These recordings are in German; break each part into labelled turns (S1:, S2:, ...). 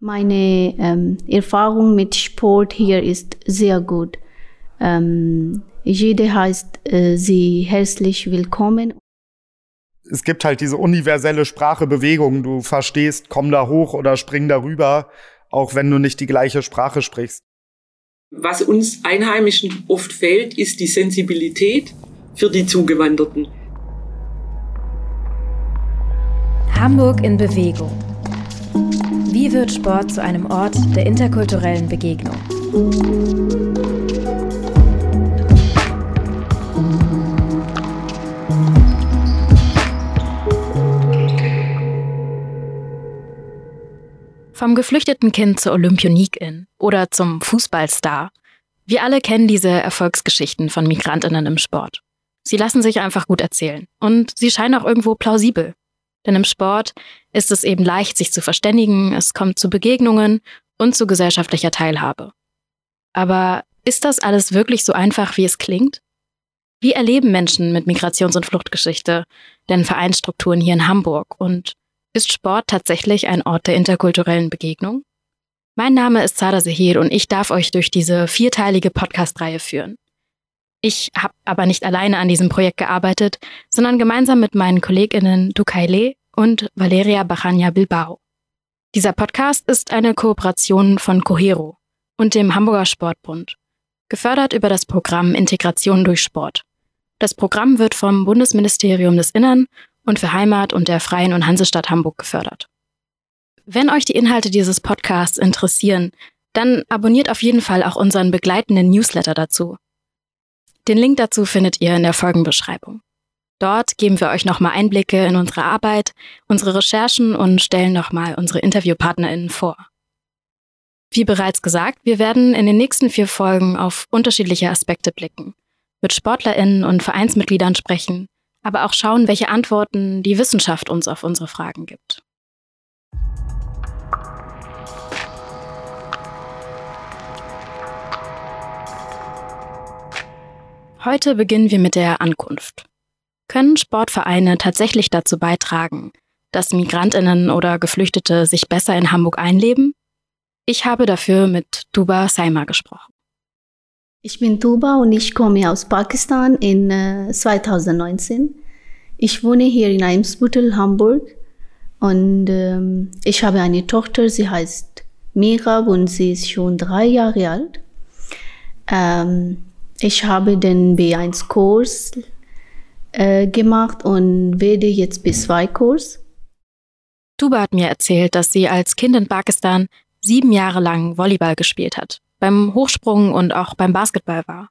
S1: Meine ähm, Erfahrung mit Sport hier ist sehr gut. Ähm, jede heißt äh, sie herzlich willkommen.
S2: Es gibt halt diese universelle Sprachebewegung. Du verstehst, komm da hoch oder spring darüber, auch wenn du nicht die gleiche Sprache sprichst.
S3: Was uns Einheimischen oft fehlt, ist die Sensibilität für die Zugewanderten.
S4: Hamburg in Bewegung. Wie wird Sport zu einem Ort der interkulturellen Begegnung? Vom geflüchteten Kind zur Olympionikin oder zum Fußballstar. Wir alle kennen diese Erfolgsgeschichten von Migrantinnen im Sport. Sie lassen sich einfach gut erzählen und sie scheinen auch irgendwo plausibel. Denn im Sport ist es eben leicht, sich zu verständigen, es kommt zu Begegnungen und zu gesellschaftlicher Teilhabe. Aber ist das alles wirklich so einfach, wie es klingt? Wie erleben Menschen mit Migrations- und Fluchtgeschichte denn Vereinsstrukturen hier in Hamburg und ist Sport tatsächlich ein Ort der interkulturellen Begegnung? Mein Name ist Sada Sehir und ich darf euch durch diese vierteilige Podcast-Reihe führen. Ich habe aber nicht alleine an diesem Projekt gearbeitet, sondern gemeinsam mit meinen KollegInnen Dukaile und Valeria Bachania Bilbao. Dieser Podcast ist eine Kooperation von Cohero und dem Hamburger Sportbund, gefördert über das Programm Integration durch Sport. Das Programm wird vom Bundesministerium des Innern und für Heimat und der Freien und Hansestadt Hamburg gefördert. Wenn euch die Inhalte dieses Podcasts interessieren, dann abonniert auf jeden Fall auch unseren begleitenden Newsletter dazu. Den Link dazu findet ihr in der Folgenbeschreibung. Dort geben wir euch nochmal Einblicke in unsere Arbeit, unsere Recherchen und stellen nochmal unsere InterviewpartnerInnen vor. Wie bereits gesagt, wir werden in den nächsten vier Folgen auf unterschiedliche Aspekte blicken, mit SportlerInnen und Vereinsmitgliedern sprechen aber auch schauen, welche Antworten die Wissenschaft uns auf unsere Fragen gibt. Heute beginnen wir mit der Ankunft. Können Sportvereine tatsächlich dazu beitragen, dass Migrantinnen oder Geflüchtete sich besser in Hamburg einleben? Ich habe dafür mit Duba Saima gesprochen.
S1: Ich bin Tuba und ich komme aus Pakistan in äh, 2019. Ich wohne hier in Eimsbüttel, Hamburg. Und ähm, ich habe eine Tochter, sie heißt Mira und sie ist schon drei Jahre alt. Ähm, ich habe den B1-Kurs äh, gemacht und werde jetzt B2-Kurs.
S4: Tuba hat mir erzählt, dass sie als Kind in Pakistan sieben Jahre lang Volleyball gespielt hat beim Hochsprung und auch beim Basketball war?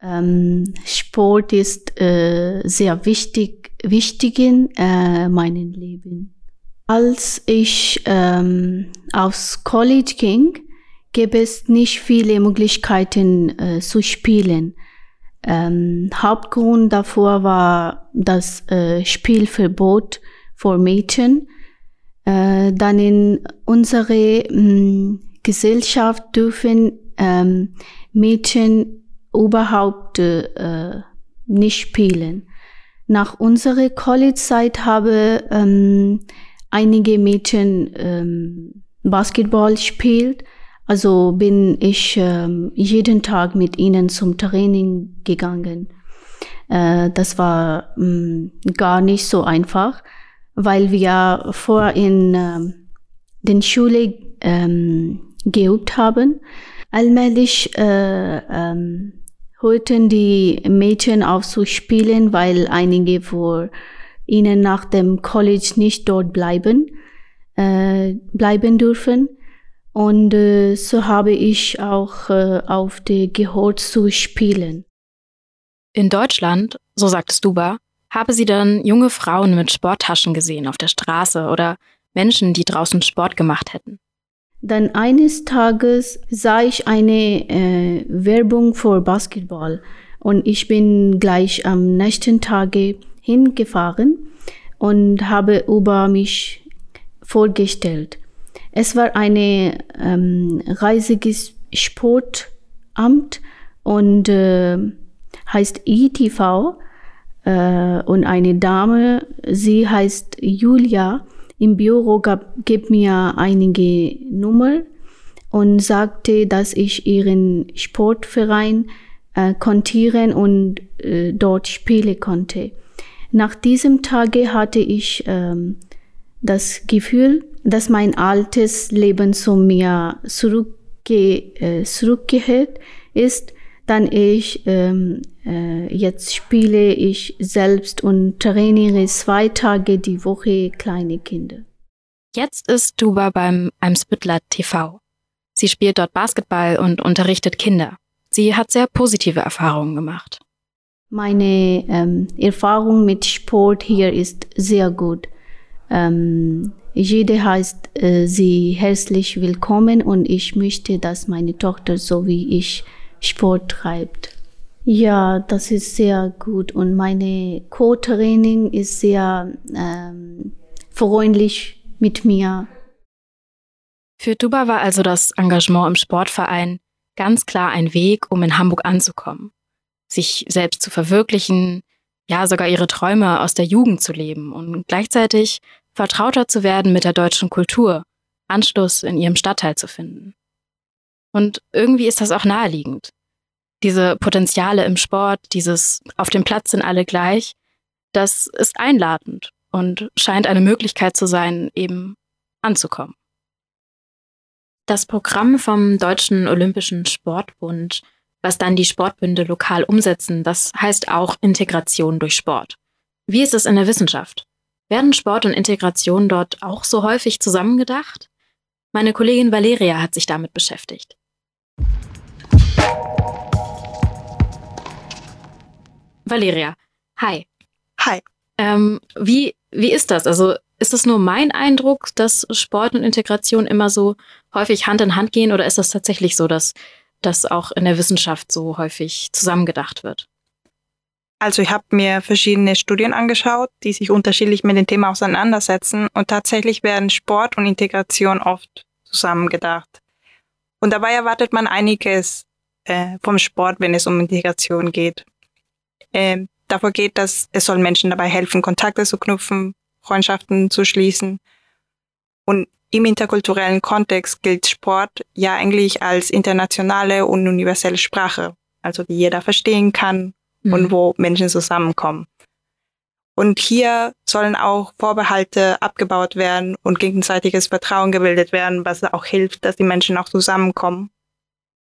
S1: Ähm, Sport ist äh, sehr wichtig, wichtig in äh, meinem Leben. Als ich ähm, aufs College ging, gab es nicht viele Möglichkeiten äh, zu spielen. Ähm, Hauptgrund davor war das äh, Spielverbot für Mädchen. Äh, dann in unsere mh, mm, Gesellschaft dürfen ähm, Mädchen überhaupt äh, nicht spielen. Nach unserer College-Zeit habe ähm, einige Mädchen ähm, Basketball spielt. Also bin ich ähm, jeden Tag mit ihnen zum Training gegangen. Äh, das war mh, mm, gar nicht so einfach, weil wir vor in äh, den Schule ähm, geübt haben. Allmählich äh, ähm, hörten die Mädchen auf zu spielen, weil einige vor ihnen nach dem College nicht dort bleiben, äh, bleiben dürfen. Und äh, so habe ich auch äh, auf die gehört zu spielen.
S4: In Deutschland, so sagt Stuba, habe sie dann junge Frauen mit Sporttaschen gesehen auf der Straße oder Menschen, die draußen Sport gemacht hätten.
S1: Dann eines Tages sah ich eine äh, Werbung für Basketball und ich bin gleich am nächsten Tage hingefahren und habe über mich vorgestellt. Es war eine ähm, reisiges Sportamt und äh, heißt ITV äh, und eine Dame, sie heißt Julia, im Büro gab, gab mir einige Nummer und sagte, dass ich ihren Sportverein äh, kontieren und äh, dort spielen konnte. Nach diesem Tage hatte ich ähm, das Gefühl, dass mein altes Leben zu mir zurückge äh, zurückgehört ist, dann ich ähm, äh, jetzt spiele ich selbst und trainiere zwei Tage die Woche kleine Kinder.
S4: Jetzt ist Duba beim Eimsbüttler TV. Sie spielt dort Basketball und unterrichtet Kinder. Sie hat sehr positive Erfahrungen gemacht.
S1: Meine ähm, Erfahrung mit Sport hier ist sehr gut. Ähm, jede heißt äh, sie herzlich willkommen und ich möchte, dass meine Tochter so wie ich Sport treibt. Ja, das ist sehr gut und meine Co-Training ist sehr ähm, freundlich mit mir.
S4: Für Duba war also das Engagement im Sportverein ganz klar ein Weg, um in Hamburg anzukommen, sich selbst zu verwirklichen, ja sogar ihre Träume aus der Jugend zu leben und gleichzeitig vertrauter zu werden mit der deutschen Kultur, Anschluss in ihrem Stadtteil zu finden. Und irgendwie ist das auch naheliegend. Diese Potenziale im Sport, dieses auf dem Platz sind alle gleich, das ist einladend und scheint eine Möglichkeit zu sein, eben anzukommen. Das Programm vom Deutschen Olympischen Sportbund, was dann die Sportbünde lokal umsetzen, das heißt auch Integration durch Sport. Wie ist es in der Wissenschaft? Werden Sport und Integration dort auch so häufig zusammengedacht? Meine Kollegin Valeria hat sich damit beschäftigt. Valeria, hi.
S5: Hi.
S4: Ähm, wie, wie ist das? Also ist es nur mein Eindruck, dass Sport und Integration immer so häufig Hand in Hand gehen oder ist das tatsächlich so, dass das auch in der Wissenschaft so häufig zusammengedacht wird?
S5: Also ich habe mir verschiedene Studien angeschaut, die sich unterschiedlich mit dem Thema auseinandersetzen und tatsächlich werden Sport und Integration oft zusammengedacht. Und dabei erwartet man einiges äh, vom Sport, wenn es um Integration geht. Ähm, davor geht, dass es soll Menschen dabei helfen, Kontakte zu knüpfen, Freundschaften zu schließen. Und im interkulturellen Kontext gilt Sport ja eigentlich als internationale und universelle Sprache, also die jeder verstehen kann mhm. und wo Menschen zusammenkommen. Und hier sollen auch Vorbehalte abgebaut werden und gegenseitiges Vertrauen gebildet werden, was auch hilft, dass die Menschen auch zusammenkommen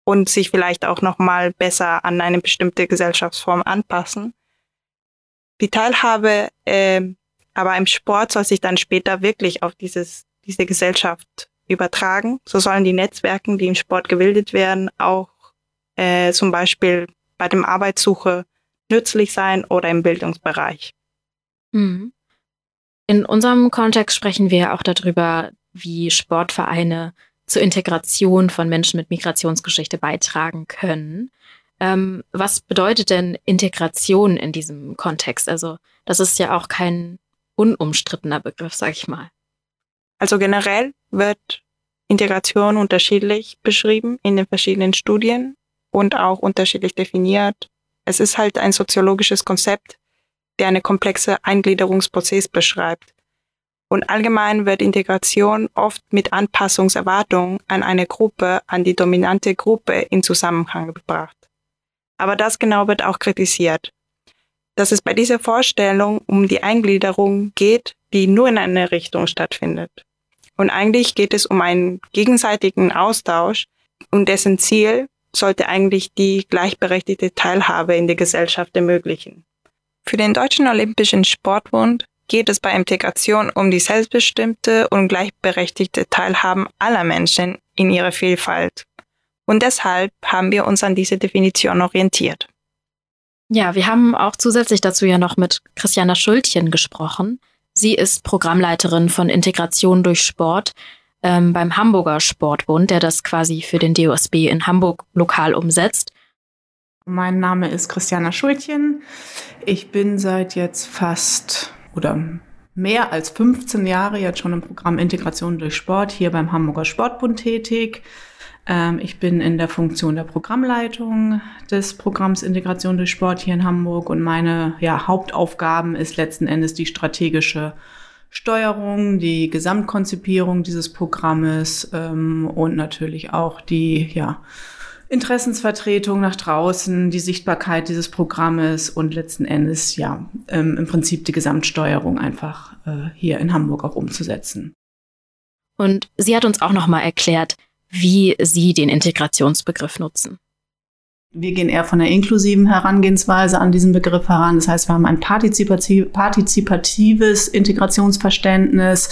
S5: und sich vielleicht auch nochmal besser an eine bestimmte Gesellschaftsform anpassen. Die Teilhabe äh, aber im Sport soll sich dann später wirklich auf dieses, diese Gesellschaft übertragen. So sollen die Netzwerken, die im Sport gebildet werden, auch äh, zum Beispiel bei dem Arbeitssuche nützlich sein oder im Bildungsbereich.
S4: Mhm. In unserem Kontext sprechen wir auch darüber, wie Sportvereine zur Integration von Menschen mit Migrationsgeschichte beitragen können. Ähm, was bedeutet denn Integration in diesem Kontext? Also das ist ja auch kein unumstrittener Begriff, sag ich mal.
S5: Also generell wird Integration unterschiedlich beschrieben in den verschiedenen Studien und auch unterschiedlich definiert. Es ist halt ein soziologisches Konzept, der eine komplexe Eingliederungsprozess beschreibt. Und allgemein wird Integration oft mit Anpassungserwartungen an eine Gruppe, an die dominante Gruppe in Zusammenhang gebracht. Aber das genau wird auch kritisiert. Dass es bei dieser Vorstellung um die Eingliederung geht, die nur in eine Richtung stattfindet. Und eigentlich geht es um einen gegenseitigen Austausch und dessen Ziel sollte eigentlich die gleichberechtigte Teilhabe in der Gesellschaft ermöglichen. Für den Deutschen Olympischen Sportbund geht es bei Integration um die selbstbestimmte und gleichberechtigte Teilhabe aller Menschen in ihrer Vielfalt. Und deshalb haben wir uns an diese Definition orientiert.
S4: Ja, wir haben auch zusätzlich dazu ja noch mit Christiana Schultchen gesprochen. Sie ist Programmleiterin von Integration durch Sport ähm, beim Hamburger Sportbund, der das quasi für den DOSB in Hamburg lokal umsetzt.
S6: Mein Name ist Christiana Schultchen. Ich bin seit jetzt fast oder mehr als 15 Jahre jetzt schon im Programm Integration durch Sport hier beim Hamburger Sportbund tätig. Ähm, ich bin in der Funktion der Programmleitung des Programms Integration durch Sport hier in Hamburg und meine ja, Hauptaufgaben ist letzten Endes die strategische Steuerung, die Gesamtkonzipierung dieses Programmes ähm, und natürlich auch die ja, Interessensvertretung nach draußen, die Sichtbarkeit dieses Programmes und letzten Endes ja ähm, im Prinzip die Gesamtsteuerung einfach äh, hier in Hamburg auch umzusetzen.
S4: Und sie hat uns auch noch mal erklärt, wie Sie den Integrationsbegriff nutzen.
S6: Wir gehen eher von der inklusiven Herangehensweise an diesen Begriff heran. Das heißt, wir haben ein partizipatives Integrationsverständnis.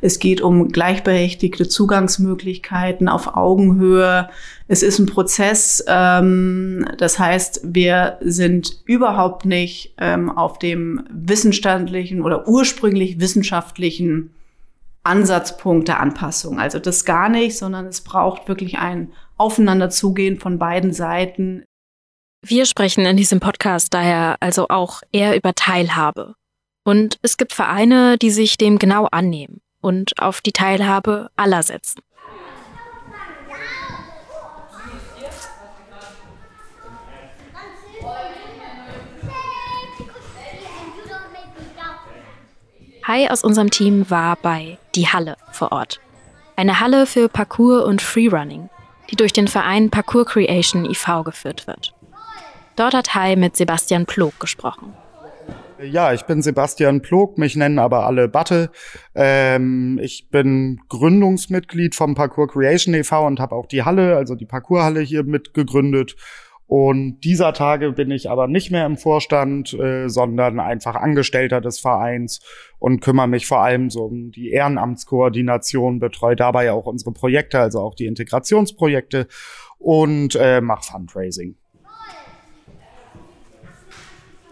S6: Es geht um gleichberechtigte Zugangsmöglichkeiten auf Augenhöhe. Es ist ein Prozess. Ähm, das heißt, wir sind überhaupt nicht ähm, auf dem wissenschaftlichen oder ursprünglich wissenschaftlichen Ansatzpunkt der Anpassung. Also das gar nicht, sondern es braucht wirklich ein Aufeinanderzugehen von beiden Seiten.
S4: Wir sprechen in diesem Podcast daher also auch eher über Teilhabe. Und es gibt Vereine, die sich dem genau annehmen und auf die Teilhabe aller setzen. Hai aus unserem Team war bei Die Halle vor Ort. Eine Halle für Parkour und Freerunning, die durch den Verein Parkour Creation e.V. geführt wird. Dort hat Hai mit Sebastian Plog gesprochen.
S2: Ja, ich bin Sebastian Plog, mich nennen aber alle Batte. Ähm, ich bin Gründungsmitglied vom Parkour Creation e.V. und habe auch die Halle, also die Parkourhalle hier mitgegründet und dieser Tage bin ich aber nicht mehr im Vorstand, äh, sondern einfach Angestellter des Vereins und kümmere mich vor allem so um die Ehrenamtskoordination, betreue dabei auch unsere Projekte, also auch die Integrationsprojekte und äh, mache Fundraising.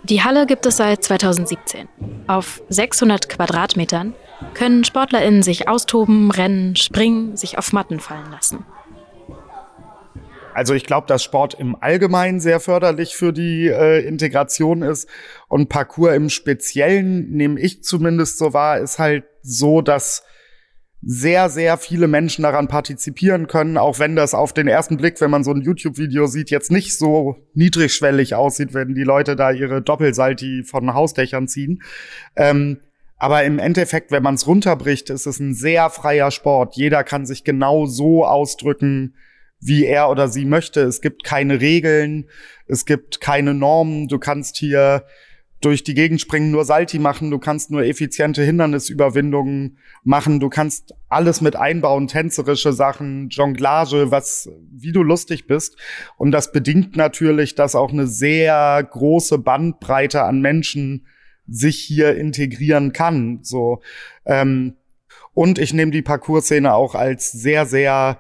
S4: Die Halle gibt es seit 2017. Auf 600 Quadratmetern können SportlerInnen sich austoben, rennen, springen, sich auf Matten fallen lassen.
S2: Also ich glaube, dass Sport im Allgemeinen sehr förderlich für die äh, Integration ist und Parkour im Speziellen, nehme ich zumindest so wahr, ist halt so, dass sehr, sehr viele Menschen daran partizipieren können, auch wenn das auf den ersten Blick, wenn man so ein YouTube-Video sieht, jetzt nicht so niedrigschwellig aussieht, wenn die Leute da ihre Doppelsalti von Hausdächern ziehen. Ähm, aber im Endeffekt, wenn man es runterbricht, ist es ein sehr freier Sport. Jeder kann sich genau so ausdrücken, wie er oder sie möchte. Es gibt keine Regeln, es gibt keine Normen. Du kannst hier durch die Gegend springen, nur Salti machen, du kannst nur effiziente Hindernisüberwindungen machen, du kannst alles mit einbauen, tänzerische Sachen, Jonglage, was, wie du lustig bist. Und das bedingt natürlich, dass auch eine sehr große Bandbreite an Menschen sich hier integrieren kann. So ähm, und ich nehme die Parcours-Szene auch als sehr, sehr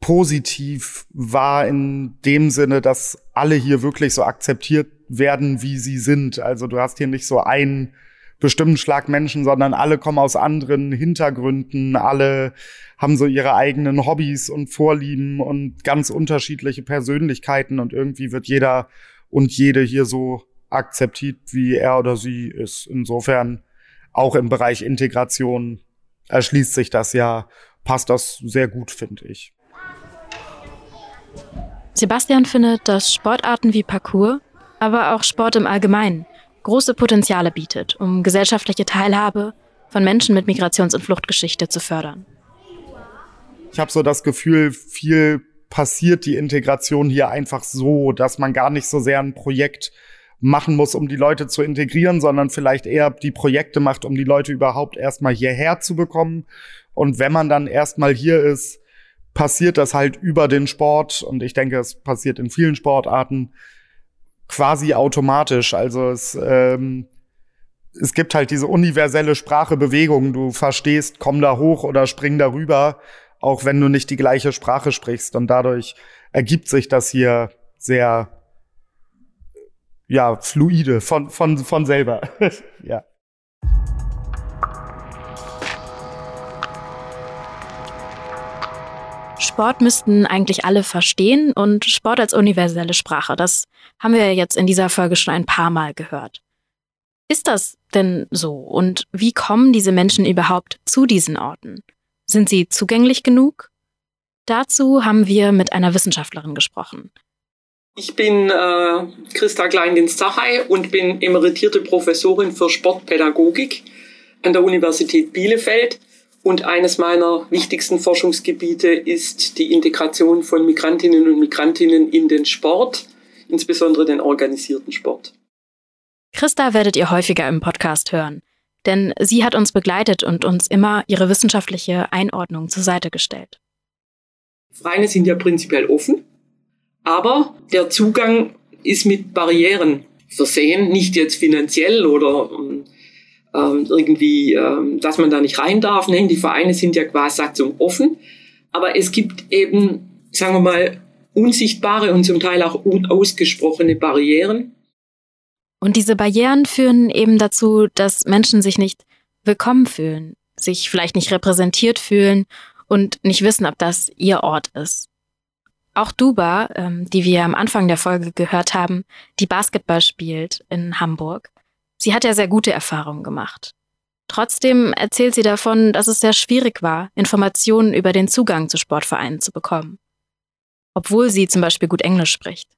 S2: positiv war in dem Sinne, dass alle hier wirklich so akzeptiert werden, wie sie sind. Also du hast hier nicht so einen bestimmten Schlag Menschen, sondern alle kommen aus anderen Hintergründen, alle haben so ihre eigenen Hobbys und Vorlieben und ganz unterschiedliche Persönlichkeiten und irgendwie wird jeder und jede hier so akzeptiert, wie er oder sie ist. Insofern auch im Bereich Integration erschließt sich das ja, passt das sehr gut, finde ich.
S4: Sebastian findet, dass Sportarten wie Parkour, aber auch Sport im Allgemeinen große Potenziale bietet, um gesellschaftliche Teilhabe von Menschen mit Migrations- und Fluchtgeschichte zu fördern.
S2: Ich habe so das Gefühl, viel passiert die Integration hier einfach so, dass man gar nicht so sehr ein Projekt machen muss, um die Leute zu integrieren, sondern vielleicht eher die Projekte macht, um die Leute überhaupt erstmal hierher zu bekommen. Und wenn man dann erstmal hier ist, passiert das halt über den Sport und ich denke, es passiert in vielen Sportarten quasi automatisch. Also es, ähm, es gibt halt diese universelle Sprache Bewegung. Du verstehst, komm da hoch oder spring darüber, auch wenn du nicht die gleiche Sprache sprichst. Und dadurch ergibt sich das hier sehr, ja, fluide von, von, von selber. ja.
S4: Sport müssten eigentlich alle verstehen und Sport als universelle Sprache, das haben wir jetzt in dieser Folge schon ein paar Mal gehört. Ist das denn so? Und wie kommen diese Menschen überhaupt zu diesen Orten? Sind sie zugänglich genug? Dazu haben wir mit einer Wissenschaftlerin gesprochen.
S3: Ich bin äh, Christa Klein-Dinstachey und bin emeritierte Professorin für Sportpädagogik an der Universität Bielefeld. Und eines meiner wichtigsten Forschungsgebiete ist die Integration von Migrantinnen und Migrantinnen in den Sport, insbesondere den organisierten Sport.
S4: Christa werdet ihr häufiger im Podcast hören, denn sie hat uns begleitet und uns immer ihre wissenschaftliche Einordnung zur Seite gestellt.
S3: Vereine sind ja prinzipiell offen, aber der Zugang ist mit Barrieren versehen, nicht jetzt finanziell oder ähm, irgendwie, ähm, dass man da nicht rein darf. Nein, die Vereine sind ja quasi Satzung offen, aber es gibt eben, sagen wir mal, unsichtbare und zum Teil auch unausgesprochene Barrieren.
S4: Und diese Barrieren führen eben dazu, dass Menschen sich nicht willkommen fühlen, sich vielleicht nicht repräsentiert fühlen und nicht wissen, ob das ihr Ort ist. Auch Duba, ähm, die wir am Anfang der Folge gehört haben, die Basketball spielt in Hamburg, sie hat ja sehr gute Erfahrungen gemacht. Trotzdem erzählt sie davon, dass es sehr schwierig war, Informationen über den Zugang zu Sportvereinen zu bekommen. Obwohl sie zum Beispiel gut Englisch spricht.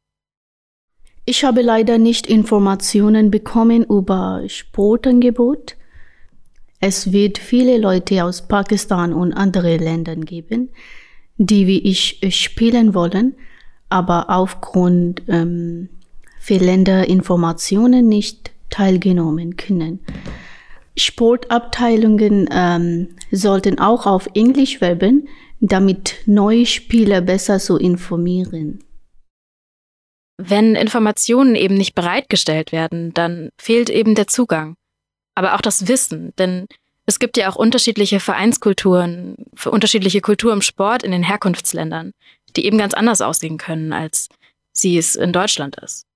S1: Ich habe leider nicht Informationen bekommen über Sportangebot. Es wird viele Leute aus Pakistan und anderen Ländern geben, die wie ich spielen wollen, aber aufgrund ähm, fehlender Informationen nicht teilgenommen können. Sportabteilungen ähm, sollten auch auf Englisch werben, damit neue Spieler besser zu informieren.
S4: Wenn Informationen eben nicht bereitgestellt werden, dann fehlt eben der Zugang. Aber auch das Wissen, denn es gibt ja auch unterschiedliche Vereinskulturen, unterschiedliche Kultur im Sport in den Herkunftsländern, die eben ganz anders aussehen können, als sie es in Deutschland ist.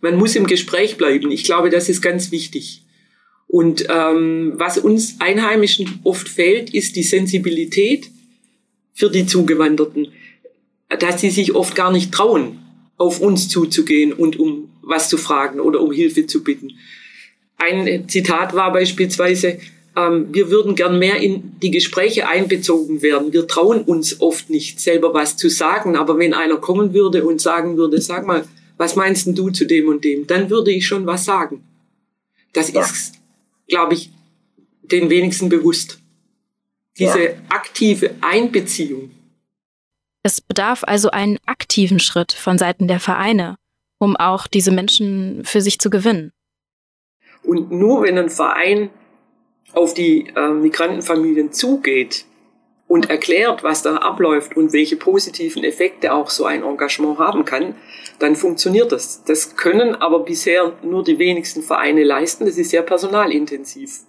S3: Man muss im Gespräch bleiben. Ich glaube, das ist ganz wichtig. Und ähm, was uns Einheimischen oft fehlt, ist die Sensibilität für die Zugewanderten, dass sie sich oft gar nicht trauen, auf uns zuzugehen und um was zu fragen oder um Hilfe zu bitten. Ein Zitat war beispielsweise, ähm, wir würden gern mehr in die Gespräche einbezogen werden. Wir trauen uns oft nicht, selber was zu sagen, aber wenn einer kommen würde und sagen würde, sag mal, was meinst denn du zu dem und dem? Dann würde ich schon was sagen. Das ja. ist, glaube ich, den wenigsten bewusst. Diese ja. aktive Einbeziehung.
S4: Es bedarf also einen aktiven Schritt von Seiten der Vereine, um auch diese Menschen für sich zu gewinnen.
S3: Und nur wenn ein Verein auf die äh, Migrantenfamilien zugeht und erklärt, was da abläuft und welche positiven Effekte auch so ein Engagement haben kann, dann funktioniert das. Das können aber bisher nur die wenigsten Vereine leisten. Das ist sehr personalintensiv.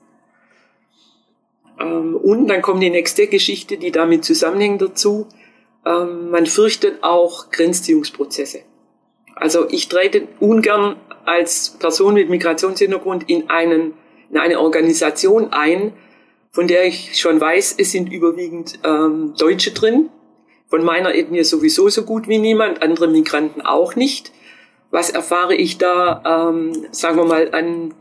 S3: Ähm, und dann kommt die nächste Geschichte, die damit zusammenhängt dazu. Ähm, man fürchtet auch Grenzziehungsprozesse. Also ich trete ungern als Person mit Migrationshintergrund in, einen, in eine Organisation ein, von der ich schon weiß, es sind überwiegend ähm, Deutsche drin. Von meiner Ethnie sowieso so gut wie niemand, andere Migranten auch nicht. Was erfahre ich da, ähm, sagen wir mal, an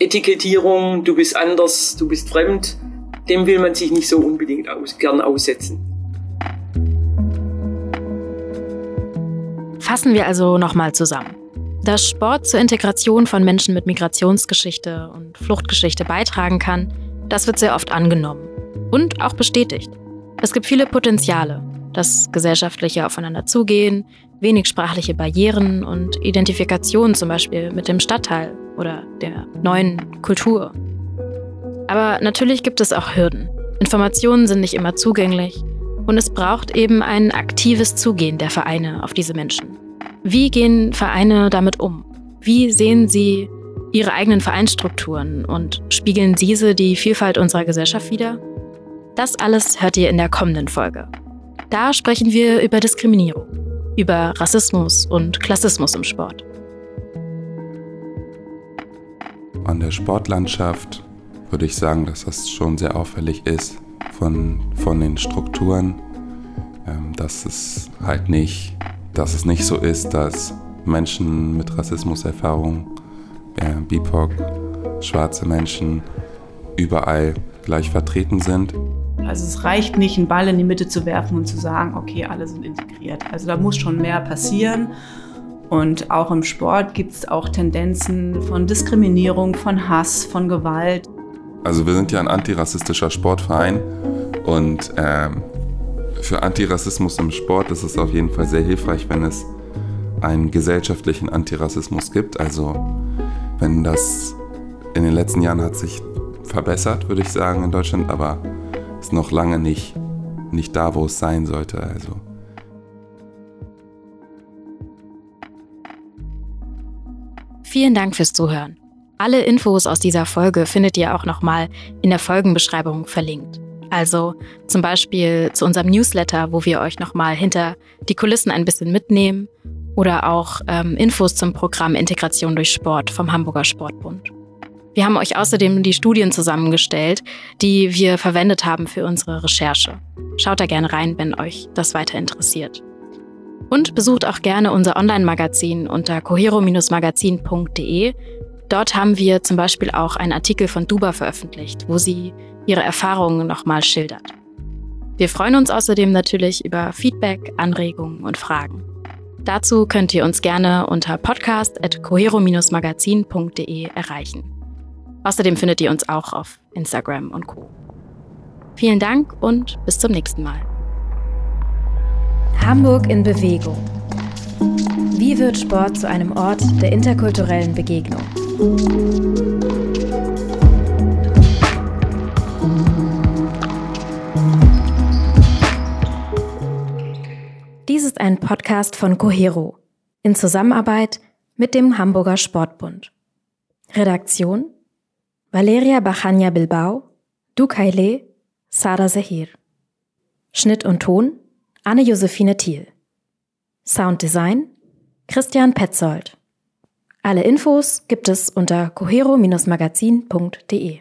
S3: Etikettierung, du bist anders, du bist fremd, dem will man sich nicht so unbedingt aus, gern aussetzen.
S4: Fassen wir also nochmal zusammen. Dass Sport zur Integration von Menschen mit Migrationsgeschichte und Fluchtgeschichte beitragen kann, das wird sehr oft angenommen und auch bestätigt. Es gibt viele Potenziale, das gesellschaftliche Aufeinanderzugehen, wenig sprachliche Barrieren und Identifikation zum Beispiel mit dem Stadtteil oder der neuen Kultur. Aber natürlich gibt es auch Hürden. Informationen sind nicht immer zugänglich und es braucht eben ein aktives Zugehen der Vereine auf diese Menschen. Wie gehen Vereine damit um? Wie sehen sie ihre eigenen Vereinsstrukturen und spiegeln diese die Vielfalt unserer Gesellschaft wider? Das alles hört ihr in der kommenden Folge. Da sprechen wir über Diskriminierung, über Rassismus und Klassismus im Sport.
S7: An der Sportlandschaft würde ich sagen, dass das schon sehr auffällig ist von, von den Strukturen, ähm, dass es halt nicht, dass es nicht so ist, dass Menschen mit Rassismuserfahrung äh, BIPOC, schwarze Menschen überall gleich vertreten sind.
S6: Also es reicht nicht, einen Ball in die Mitte zu werfen und zu sagen, okay, alle sind integriert. Also da muss schon mehr passieren. Und auch im Sport gibt es auch Tendenzen von Diskriminierung, von Hass, von Gewalt.
S7: Also wir sind ja ein antirassistischer Sportverein und ähm, für Antirassismus im Sport ist es auf jeden Fall sehr hilfreich, wenn es einen gesellschaftlichen Antirassismus gibt. Also wenn das in den letzten Jahren hat sich verbessert, würde ich sagen, in Deutschland, aber ist noch lange nicht, nicht da, wo es sein sollte. Also.
S4: Vielen Dank fürs Zuhören. Alle Infos aus dieser Folge findet ihr auch nochmal in der Folgenbeschreibung verlinkt. Also zum Beispiel zu unserem Newsletter, wo wir euch nochmal hinter die Kulissen ein bisschen mitnehmen oder auch ähm, Infos zum Programm Integration durch Sport vom Hamburger Sportbund. Wir haben euch außerdem die Studien zusammengestellt, die wir verwendet haben für unsere Recherche. Schaut da gerne rein, wenn euch das weiter interessiert. Und besucht auch gerne unser Online-Magazin unter cohero-magazin.de. Dort haben wir zum Beispiel auch einen Artikel von Duba veröffentlicht, wo sie ihre Erfahrungen nochmal schildert. Wir freuen uns außerdem natürlich über Feedback, Anregungen und Fragen. Dazu könnt ihr uns gerne unter podcast.cohero-magazin.de erreichen. Außerdem findet ihr uns auch auf Instagram und Co. Vielen Dank und bis zum nächsten Mal.
S8: Hamburg in Bewegung. Wie wird Sport zu einem Ort der interkulturellen Begegnung? Ein Podcast von Cohero in Zusammenarbeit mit dem Hamburger Sportbund. Redaktion Valeria Bachania Bilbao, Dukaile, Sara Zahir. Schnitt und Ton Anne-Josephine Thiel. Sounddesign Christian Petzold. Alle Infos gibt es unter cohero-magazin.de.